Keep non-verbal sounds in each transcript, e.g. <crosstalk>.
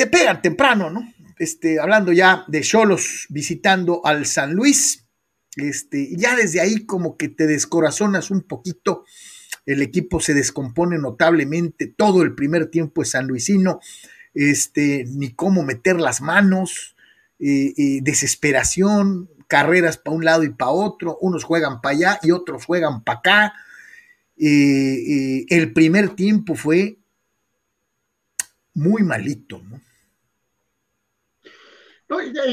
te pegan temprano, ¿no? Este, hablando ya de Cholos visitando al San Luis, este, ya desde ahí como que te descorazonas un poquito, el equipo se descompone notablemente, todo el primer tiempo es sanluisino, este, ni cómo meter las manos, eh, eh, desesperación, carreras para un lado y para otro, unos juegan para allá y otros juegan para acá. Eh, el primer tiempo fue muy malito, ¿no?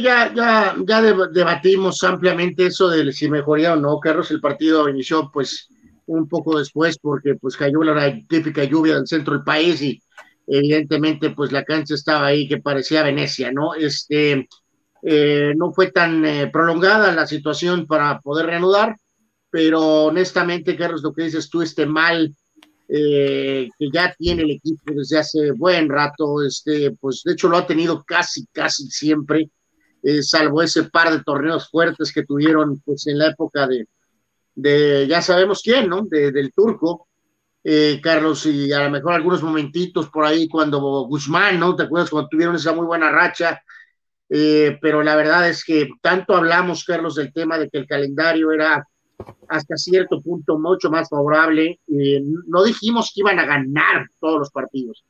Ya, ya, ya debatimos ampliamente eso de si mejoría o no, Carlos. El partido inició pues un poco después porque pues cayó la típica lluvia del centro del país y evidentemente pues la cancha estaba ahí que parecía Venecia, ¿no? Este, eh, no fue tan eh, prolongada la situación para poder reanudar, pero honestamente, Carlos, lo que dices tú, este mal eh, que ya tiene el equipo desde hace buen rato, este, pues de hecho lo ha tenido casi, casi siempre, eh, salvo ese par de torneos fuertes que tuvieron pues en la época de, de ya sabemos quién, ¿no? De, del turco, eh, Carlos, y a lo mejor algunos momentitos por ahí cuando Guzmán, ¿no? ¿Te acuerdas cuando tuvieron esa muy buena racha? pero la verdad es que tanto hablamos, Carlos, del tema de que el calendario era hasta cierto punto mucho más favorable. Eh, no dijimos que iban a ganar todos los partidos,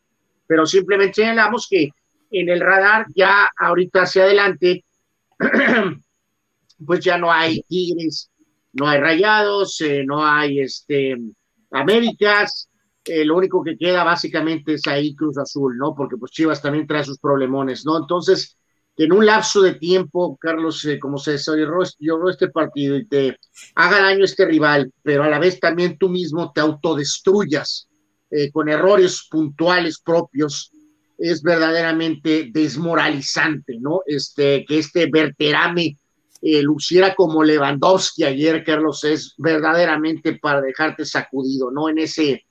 pero simplemente señalamos que en el radar ya ahorita hacia adelante, <clears throat> pues ya no hay Tigres, no hay Rayados, eh, no hay este Américas, eh, lo único que queda básicamente es ahí Cruz Azul, ¿no? Porque pues Chivas también trae sus problemones, ¿no? Entonces, en un lapso de tiempo, Carlos, eh, como se desarrolló este partido y te haga daño este rival, pero a la vez también tú mismo te autodestruyas eh, con errores puntuales propios, es verdaderamente desmoralizante, ¿no? Este, que este verterame eh, luciera como Lewandowski ayer, Carlos, es verdaderamente para dejarte sacudido, ¿no? En ese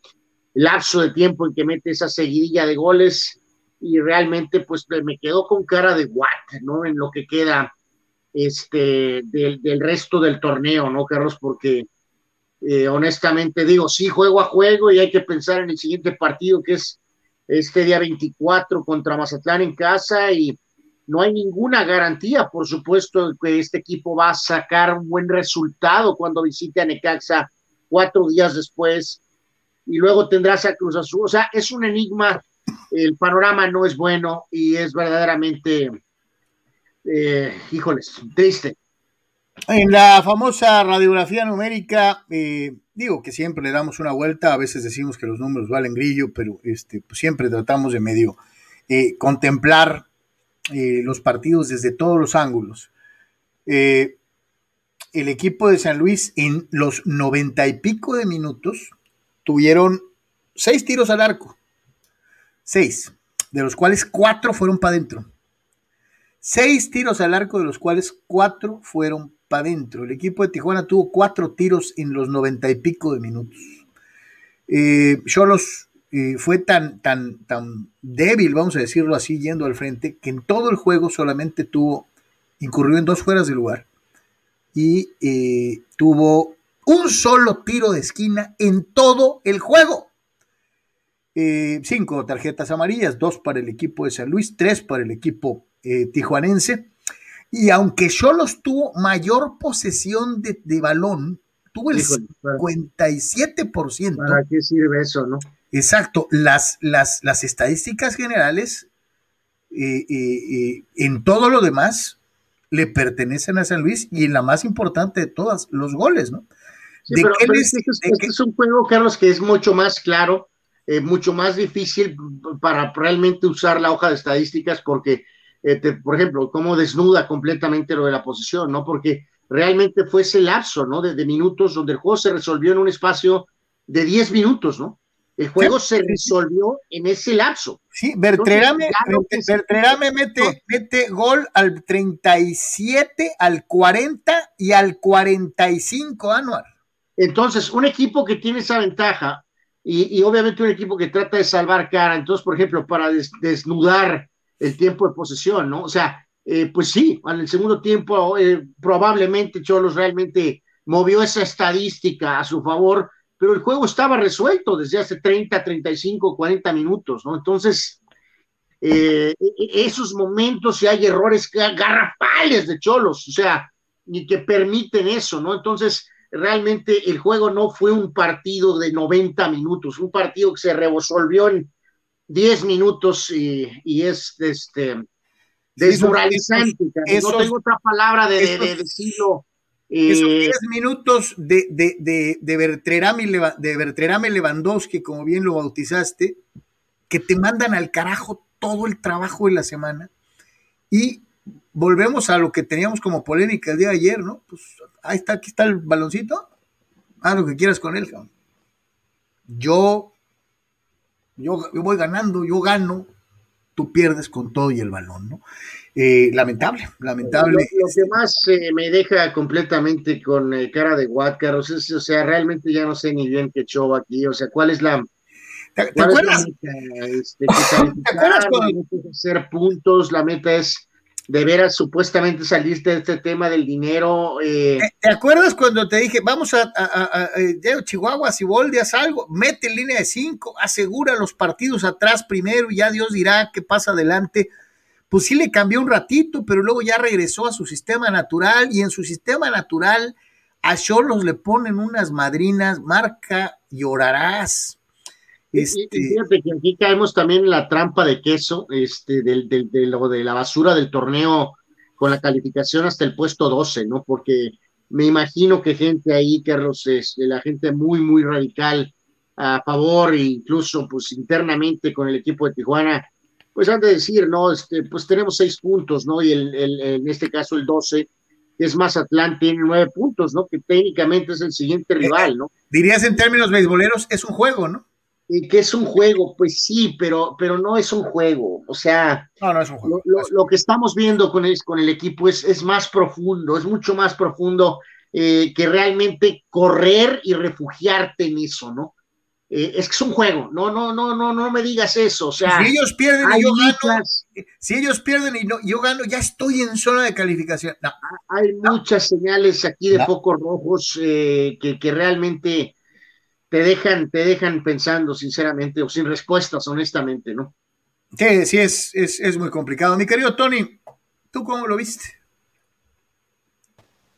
lapso de tiempo en que mete esa seguidilla de goles, y realmente pues me quedo con cara de what, ¿no? En lo que queda este, del, del resto del torneo, ¿no, Carlos? Porque eh, honestamente digo, sí, juego a juego y hay que pensar en el siguiente partido que es este día 24 contra Mazatlán en casa y no hay ninguna garantía, por supuesto, que este equipo va a sacar un buen resultado cuando visite a Necaxa cuatro días después y luego tendrás a Cruz Azul. O sea, es un enigma el panorama no es bueno y es verdaderamente, eh, híjoles, triste. En la famosa radiografía numérica, eh, digo que siempre le damos una vuelta, a veces decimos que los números valen grillo, pero este, pues siempre tratamos de medio eh, contemplar los partidos desde todos los ángulos. el equipo de San Luis en los noventa y pico de minutos tuvieron seis tiros al arco, Seis, de los cuales cuatro fueron para adentro. Seis tiros al arco, de los cuales cuatro fueron para adentro. El equipo de Tijuana tuvo cuatro tiros en los noventa y pico de minutos. Eh, Cholos eh, fue tan, tan, tan débil, vamos a decirlo así, yendo al frente, que en todo el juego solamente tuvo, incurrió en dos fueras de lugar y eh, tuvo un solo tiro de esquina en todo el juego. Eh, cinco tarjetas amarillas, dos para el equipo de San Luis, tres para el equipo eh, tijuanense. Y aunque Cholos tuvo mayor posesión de, balón, tuvo el 57%. ¿Para qué sirve eso, no? Exacto. Las, las, las estadísticas generales, eh, en todo lo demás, le pertenecen a San Luis y en la más importante de todas, los goles, ¿no? pero, este, es un juego, Carlos, que es mucho más claro eh, mucho más difícil para realmente usar la hoja de estadísticas porque, eh, por ejemplo, cómo desnuda completamente lo de la posición, ¿no? Porque realmente fue ese lapso, ¿no? De, minutos donde el juego se resolvió en un espacio de 10 minutos, ¿no? El juego se resolvió en ese lapso. Sí, Bertrame, mete, mete gol al 37, al 40 y al 45, Anuar. Entonces, un equipo que tiene esa ventaja, y, obviamente un equipo que trata de salvar cara, entonces, por ejemplo, para desnudar el tiempo de posesión, ¿no? O sea, eh, pues sí, en el segundo tiempo eh, probablemente Cholos realmente movió esa estadística a su favor, pero el juego estaba resuelto desde hace 30, 35, 40 minutos, ¿no? Entonces, eh, e, esos momentos y hay errores garrafales de Cholos, o sea, ni que permiten eso, ¿no? Entonces, realmente el juego no fue un partido de 90 minutos, un partido que se resolvió en 10 minutos y, es este desmoralizante. no tengo otra palabra de, decirlo. esos 10 eh, minutos de, de, de, Bertrame, Lewandowski, como bien lo bautizaste, que te mandan al carajo todo el trabajo de la semana y volvemos a lo que teníamos como polémica el día de ayer, ¿no? Pues ahí está, aquí está el baloncito, haz lo que quieras con él, cabrón. Yo, yo, voy ganando, yo gano, tú pierdes con todo y el balón, ¿no? Eh, lamentable, lamentable. Lo, que más eh, me deja completamente con eh, cara de Huáscar, o sea, realmente ya no sé ni bien qué show aquí, o sea, ¿cuál es la... ¿Te, acuerdas? Este, <laughs> ¿Te acuerdas cuando... hacer puntos, la meta es de veras supuestamente saliste de este tema del dinero. Eh. ¿Te acuerdas cuando te dije, vamos a, a, Chihuahua, si haz algo, mete línea de cinco, asegura los partidos atrás primero y ya Dios dirá qué pasa adelante? Pues sí le cambió un ratito, pero luego ya regresó a su sistema natural y en su sistema natural a Cholos le ponen unas madrinas, marca, llorarás. Este... fíjate que aquí caemos también en la trampa de queso, este, del, del, de, lo de la basura del torneo con la calificación hasta el puesto 12, ¿no? Porque me imagino que gente ahí, Carlos, es la gente muy, muy radical a favor, e incluso pues internamente con el equipo de Tijuana, pues han de decir, ¿no? Este, pues tenemos seis puntos, ¿no? Y el, el, en este caso el 12, es Mazatlán, tiene nueve puntos, ¿no? Que técnicamente es el siguiente rival, ¿no? Dirías en términos beisboleros, es un juego, ¿no? Que es un juego, pues sí, pero, pero no es un juego. O sea, Lo, que estamos viendo con el, con el equipo es, es más profundo, es mucho más profundo eh, que realmente correr y refugiarte en eso, ¿no? Eh, es que es un juego, no, no, no, no, no me digas eso. O sea, si ellos pierden y yo gano, si ellos pierden y no, yo gano, ya estoy en zona de calificación. Hay muchas señales aquí de focos rojos eh, que, que realmente te dejan, te dejan pensando sinceramente o sin respuestas, honestamente, ¿no? Sí, sí, es, es, muy complicado. Mi querido Tony, ¿tú cómo lo viste?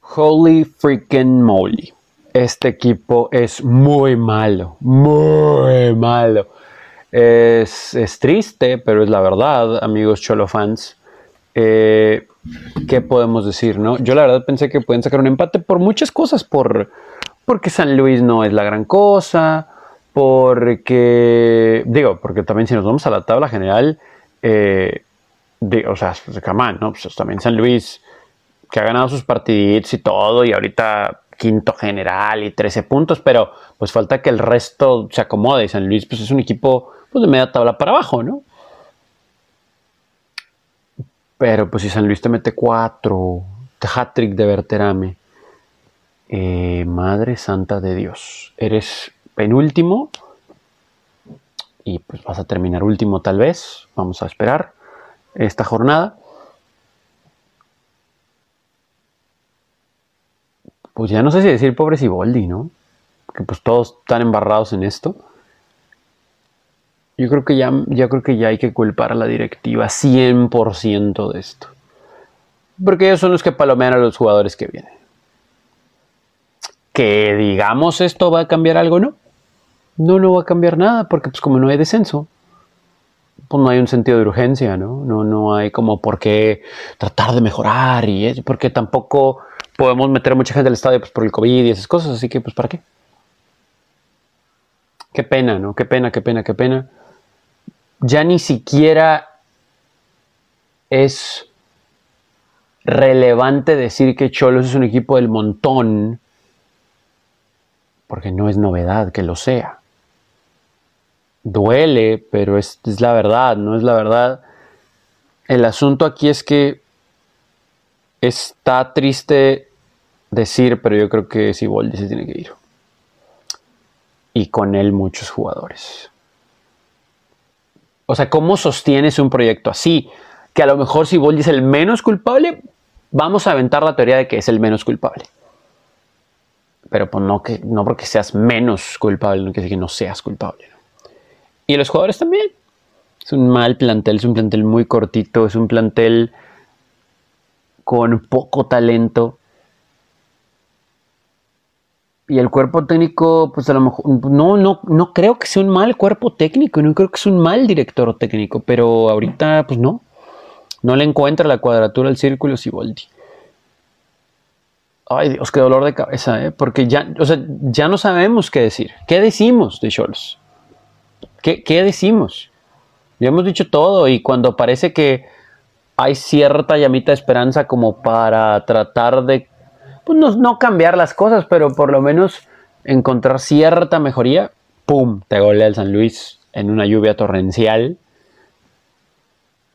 Holy freaking moly. Este equipo es muy malo, muy malo. Es, triste, pero es la verdad, amigos Cholo fans. Eh, ¿Qué podemos decir, no? Yo la verdad pensé que pueden sacar un empate por muchas cosas, por porque San Luis no es la gran cosa, porque, digo, porque también si nos vamos a la tabla general, eh, o sea, camán, ¿no? Pues también San Luis, que ha ganado sus partiditos y todo, y ahorita quinto general y 13 puntos, pero pues falta que el resto se acomode. Y San Luis, pues es un equipo pues, de media tabla para abajo, ¿no? Pero pues si San Luis te mete cuatro, hat-trick de Verterame, eh, Madre Santa de Dios, eres penúltimo y pues vas a terminar último tal vez, vamos a esperar esta jornada. Pues ya no sé si decir pobre Siboldi, ¿no? Que pues todos están embarrados en esto. Yo creo que ya, ya creo que ya hay que culpar a la directiva 100% de esto. Porque ellos son los que palomean a los jugadores que vienen que digamos esto va a cambiar algo, ¿no? No, no va a cambiar nada, porque pues como no hay descenso, pues no hay un sentido de urgencia, ¿no? No, no hay como por qué tratar de mejorar y eso, porque tampoco podemos meter a mucha gente al estadio pues, por el COVID y esas cosas, así que pues ¿para qué? Qué pena, ¿no? Qué pena, qué pena, qué pena. Ya ni siquiera es relevante decir que Cholos es un equipo del montón porque no es novedad que lo sea. Duele, pero es, la verdad, no es la verdad. El asunto aquí es que está triste decir, pero yo creo que Siboldi se tiene que ir. Y con él muchos jugadores. O sea, ¿cómo sostienes un proyecto así? Que a lo mejor Siboldi es el menos culpable, vamos a aventar la teoría de que es el menos culpable pero pues no, que, no porque seas menos culpable, no que no seas culpable. Y los jugadores también. Es un mal plantel, es un plantel muy cortito, es un plantel con poco talento. Y el cuerpo técnico, pues a lo mejor, no, no, no creo que sea un mal cuerpo técnico, no creo que sea un mal director técnico, pero ahorita, pues no. No le encuentra la cuadratura al círculo Siboldi. Ay, Dios, qué dolor de cabeza, ¿eh? Porque ya, o sea, ya no sabemos qué decir. ¿Qué decimos de Scholz? ¿Qué, ¿Qué decimos? Ya hemos dicho todo y cuando parece que hay cierta llamita de esperanza como para tratar de, pues no, cambiar las cosas, pero por lo menos encontrar cierta mejoría, ¡pum! Te golea el San Luis en una lluvia torrencial.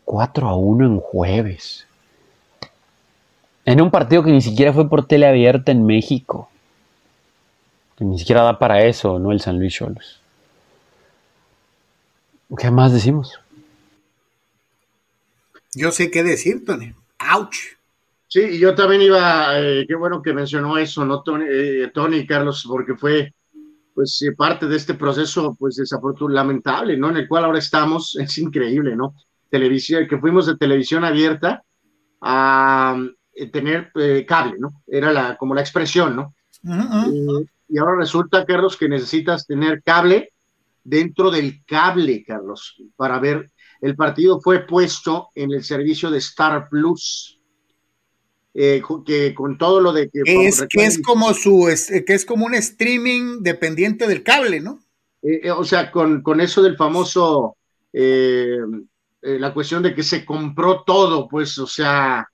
4 a 1 en jueves. En un partido que ni siquiera fue por tele abierta en México. Que ni siquiera da para eso, ¿no? El San Luis Cholos. ¿Qué más decimos? Yo sé qué decir, Tony. ¡Auch! Sí, y yo también iba, eh, qué bueno que mencionó eso, ¿no, Tony, eh, Tony Carlos? Porque fue, pues, eh, parte de este proceso, pues, desafortunado, lamentable, ¿no? En el cual ahora estamos, es increíble, ¿no? Televisión, que fuimos de televisión abierta a tener cable, ¿no? Era la, como la expresión, ¿no? y ahora resulta, Carlos, que necesitas tener cable dentro del cable, Carlos, para ver. El partido fue puesto en el servicio de Star Plus. Eh, que con todo lo de que es que es como su que es como un streaming dependiente del cable, ¿no? Eh, eh, o sea, con, con, eso del famoso la cuestión de que se compró todo, pues, o sea,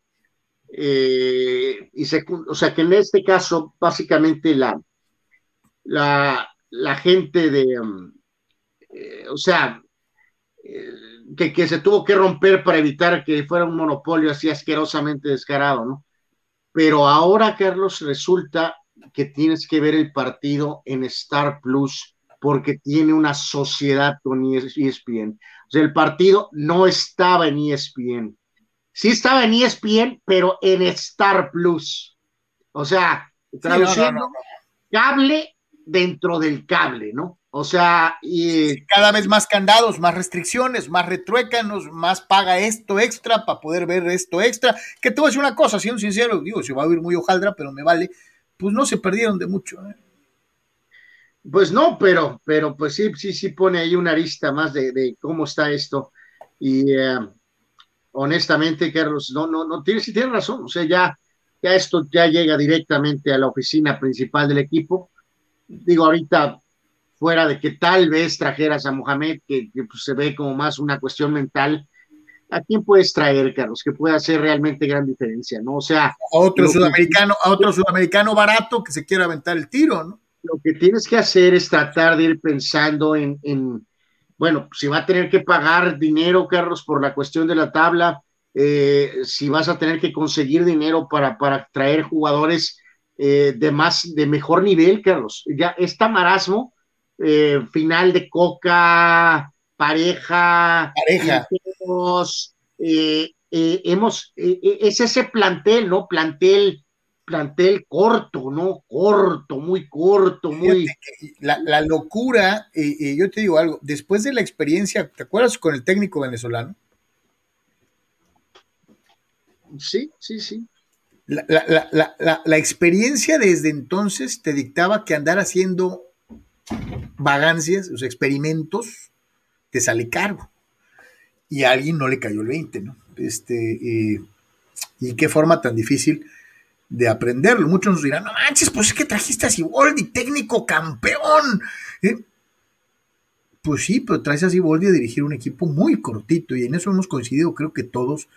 y se, o sea, que en este caso, básicamente la, la, gente de, um, eh, o sea, eh, que, que, se tuvo que romper para evitar que fuera un monopolio así asquerosamente descarado, ¿no? Pero ahora, Carlos, resulta que tienes que ver el partido en Star Plus porque tiene una sociedad con ESPN. O sea, el partido no estaba en ESPN. Sí estaba en ESPN, pero en Star Plus. O sea, traduciendo, cable dentro del cable, ¿no? O sea, y cada vez más candados, más restricciones, más retruécanos, más paga esto extra para poder ver esto extra. Que te voy a decir una cosa, siendo sincero, digo, se va a oír muy hojaldra, pero me vale, pues no se perdieron de mucho. ¿eh? Pues no, pero, pero pues sí, sí, sí pone ahí una arista más de, cómo está esto. Y eh, honestamente, Carlos, no, no, no, tiene, sí tiene razón. O sea, ya, ya esto ya llega directamente a la oficina principal del equipo. Digo, ahorita fuera de que tal vez trajeras a Mohamed, que, pues, se ve como más una cuestión mental, ¿a quién puedes traer, Carlos, que pueda hacer realmente gran diferencia, ¿no? O sea... A otro sudamericano, a otro sudamericano barato que se quiera aventar el tiro, ¿no? Lo que tienes que hacer es tratar de ir pensando en, en bueno, si va a tener que pagar dinero, Carlos, por la cuestión de la tabla, eh, si vas a tener que conseguir dinero para, para traer jugadores eh, de más, de mejor nivel, Carlos. Ya está marasmo, eh, final de Coca, pareja, pareja. Hemos, es ese plantel, ¿no? Plantel, plantel corto, ¿no? Corto, muy corto, muy... La, locura, yo te digo algo, después de la experiencia, ¿te acuerdas con el técnico venezolano? Sí, sí, sí. La, la, experiencia desde entonces te dictaba que andar haciendo vagancias, los experimentos, te sale cargo. Y a alguien no le cayó el 20, ¿no? Este, y qué forma tan difícil de aprenderlo. Muchos nos dirán, no manches, pues es que trajiste a Siboldi, técnico campeón. ¿eh? Pues sí, pero traes a Siboldi a dirigir un equipo muy cortito y en eso hemos coincidido, creo que todos,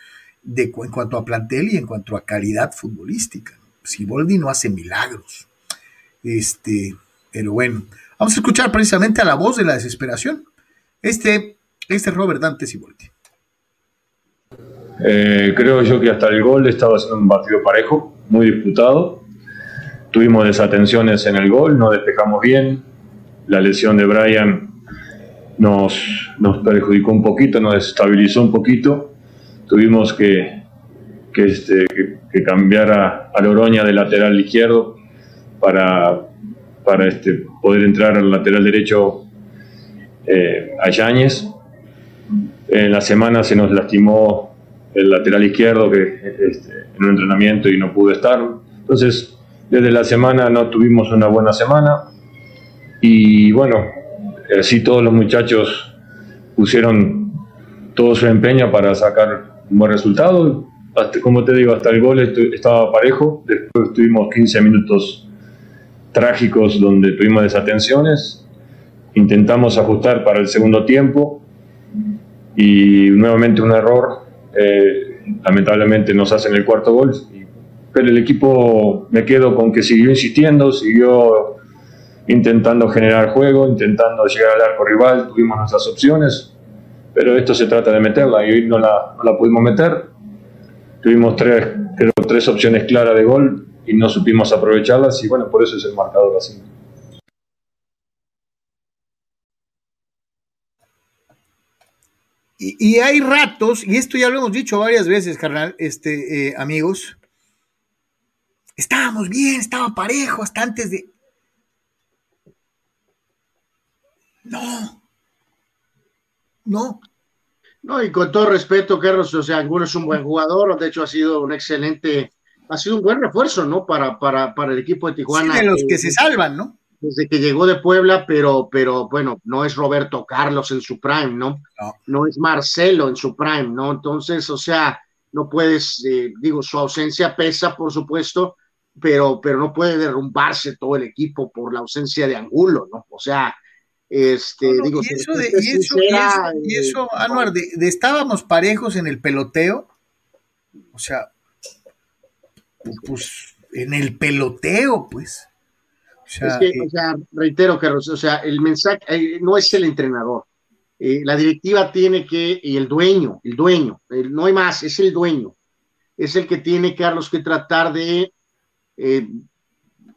de, en cuanto a plantel y en cuanto a calidad futbolística. Siboldi no hace milagros. Este, pero bueno, Vamos a escuchar precisamente a la voz de la desesperación. Este, este Robert Dante Siboldi. Eh, creo yo que hasta el gol estaba siendo un partido parejo, muy disputado. Tuvimos desatenciones en el gol, no despejamos bien. La lesión de Brian nos, nos perjudicó un poquito, nos desestabilizó un poquito. Tuvimos que, que, este, que cambiar a, a Loroña de lateral izquierdo para, para este, poder entrar al lateral derecho eh, a Yáñez. En la semana se nos lastimó el lateral izquierdo que este, en un entrenamiento y no pudo estar. Entonces, desde la semana no tuvimos una buena semana y bueno, así todos los muchachos pusieron todo su empeño para sacar un buen resultado. como te digo, hasta el gol estaba parejo. Después tuvimos 15 minutos trágicos donde tuvimos desatenciones. Intentamos ajustar para el segundo tiempo y nuevamente un error. Eh, lamentablemente nos hacen el cuarto gol. Pero el equipo me quedo con que siguió insistiendo, siguió intentando generar juego, intentando llegar al arco rival. Tuvimos nuestras opciones, pero esto se trata de meterla y hoy no la, no la pudimos meter. Tuvimos tres, tres opciones claras de gol y no supimos aprovecharlas y bueno, por eso es el marcador así. Y, hay ratos, y esto ya lo hemos dicho varias veces, carnal, este, eh, amigos, estábamos bien, estaba parejo hasta antes de... No, no. No, y con todo respeto, Carlos, o sea, Angulo es un buen jugador, de hecho ha sido un excelente ha sido un buen refuerzo, ¿no? Para, para, para el equipo de Tijuana. Sí, de los que se salvan, ¿no? Desde que llegó de Puebla, pero, pero bueno, no es Roberto Carlos en su prime, ¿no? No, es Marcelo en su prime, ¿no? Entonces, o sea, no puedes, eh, digo, su ausencia pesa, por supuesto, pero, pero no puede derrumbarse todo el equipo por la ausencia de Angulo, ¿no? O sea, este, digo, y eso, de, y, eso, y, eso, eh, Anuar, de, estábamos parejos en el peloteo, o sea, pues, en el peloteo, pues. Sea, es que, o sea reitero, Carlos, o sea, el mensaje eh, no es el entrenador. Eh, la directiva tiene que, y el dueño, el dueño, no hay más, es el dueño. Es el que tiene, Carlos, que tratar de, eh,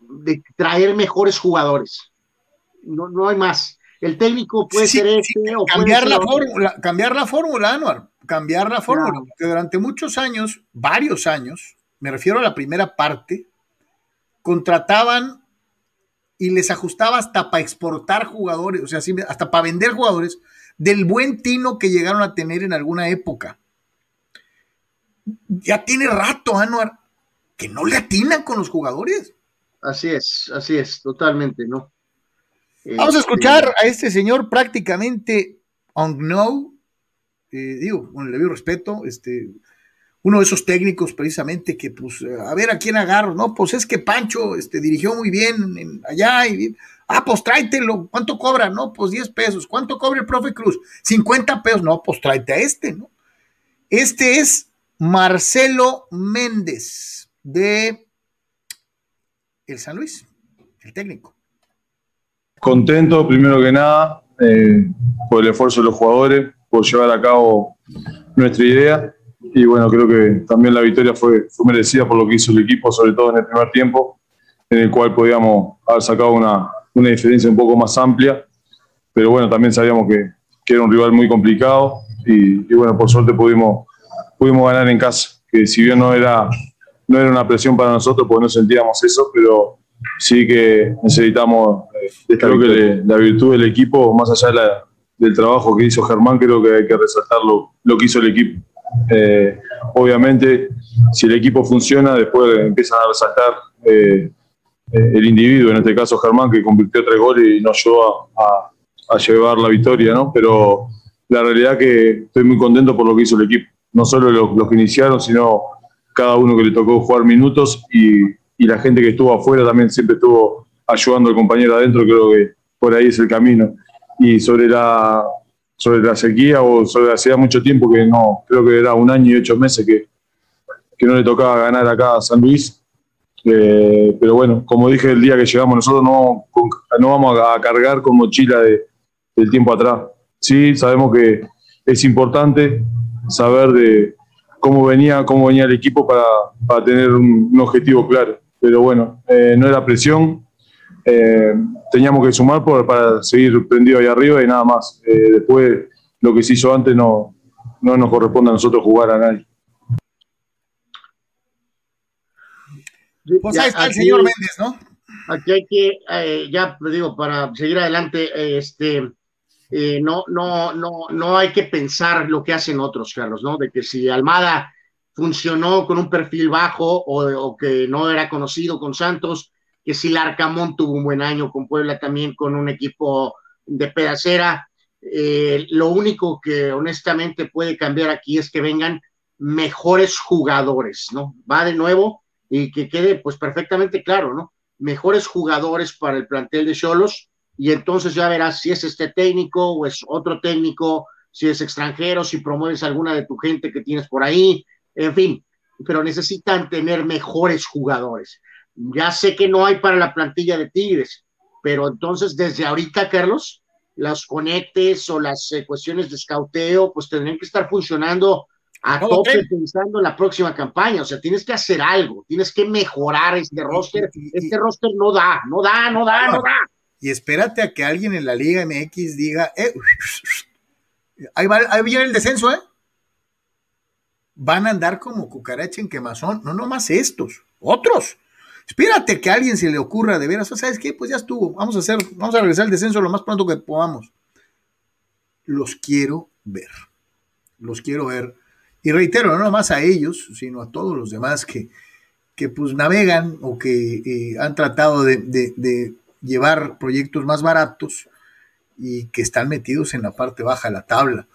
de traer mejores jugadores. No, no hay más. El técnico puede ser este o cambiar la fórmula, cambiar la fórmula, Anuar, cambiar la fórmula, porque durante muchos años, varios años, me refiero a la primera parte, contrataban y les ajustaba hasta para exportar jugadores, o sea, hasta para vender jugadores del buen tino que llegaron a tener en alguna época. Ya tiene rato, Anuar, que no le atinan con los jugadores. Así es, así es, totalmente, ¿no? Vamos a este, escuchar a este señor prácticamente on no, eh, digo, con el debido respeto, este, uno de esos técnicos precisamente que, pues, a ver a quién agarro, ¿no? Pues es que Pancho este, dirigió muy bien allá y, ah, pues tráetelo, ¿cuánto cobra? No, pues 10 pesos, ¿cuánto cobra el profe Cruz? 50 pesos, no, pues tráete a este, ¿no? Este es Marcelo Méndez de el San Luis, el técnico. Contento, primero que nada, eh, por el esfuerzo de los jugadores, por llevar a cabo nuestra idea y bueno, creo que también la victoria fue, fue merecida por lo que hizo el equipo, sobre todo en el primer tiempo, en el cual podíamos haber sacado una, una diferencia un poco más amplia, pero bueno, también sabíamos que, que era un rival muy complicado y, y, bueno, por suerte pudimos, pudimos ganar en casa, que si bien no era, no era una presión para nosotros, porque no sentíamos eso, pero sí que necesitamos, eh, creo que la virtud del equipo, más allá de la, del trabajo que hizo Germán, creo que hay que resaltar lo, lo que hizo el equipo. Eh, obviamente, si el equipo funciona, después empiezan a resaltar eh, eh, el individuo, en este caso Germán, que convirtió tres goles y nos ayudó a, llevar la victoria, ¿no? Pero la realidad que estoy muy contento por lo que hizo el equipo. No solo los, que iniciaron, sino cada uno que le tocó jugar minutos y, y la gente que estuvo afuera también siempre estuvo ayudando al compañero adentro, creo que por ahí es el camino. Y sobre la, sobre la sequía o sobre hacía mucho tiempo que no, creo que era un año y ocho meses que, que no le tocaba ganar acá a San Luis. Eh, pero bueno, como dije el día que llegamos, nosotros no, no vamos a cargar con mochila de, del tiempo atrás. Sí, sabemos que es importante saber de cómo venía, cómo venía el equipo para, para tener un, objetivo claro. Pero bueno, eh, no era presión, eh, teníamos que sumar para seguir prendido ahí arriba y nada más. Eh, después, lo que se hizo antes no, no nos corresponde a nosotros jugar a nadie. Pues ahí está el señor Méndez, ¿no? Aquí hay que, eh, ya digo, para seguir adelante, este, eh, no, no, no, no hay que pensar lo que hacen otros, Carlos, ¿no? De que si Almada funcionó con un perfil bajo o, que no era conocido con Santos, que si Larcamón tuvo un buen año con Puebla también con un equipo de pedacera. Eh, lo único que honestamente puede cambiar aquí es que vengan mejores jugadores, ¿no? Va de nuevo y que quede pues perfectamente claro, ¿no? Mejores jugadores para el plantel de Cholos y entonces ya verás si es este técnico o es otro técnico, si es extranjero, si promueves alguna de tu gente que tienes por ahí, en fin, pero necesitan tener mejores jugadores. Ya sé que no hay para la plantilla de Tigres, pero entonces desde ahorita, Carlos, las conectes o las eh, cuestiones de escauteo, pues tendrían que estar funcionando a tope pensando en la próxima campaña. O sea, tienes que hacer algo, tienes que mejorar este roster. Este roster no da, no da, no da, no da y espérate a que alguien en la Liga MX diga, eh, <laughs> ahí, va, ahí viene el descenso, ¿eh? Van a andar como cucaracha en quemazón, no nomás estos, otros. Espérate que a alguien se le ocurra de veras, ¿sabes qué? Pues ya estuvo, vamos a hacer, vamos a regresar al descenso lo más pronto que podamos. Los quiero ver, los quiero ver. Y reitero, no nomás a ellos, sino a todos los demás que, que pues navegan o que eh, han tratado de llevar proyectos más baratos y que están metidos en la parte baja de la tabla.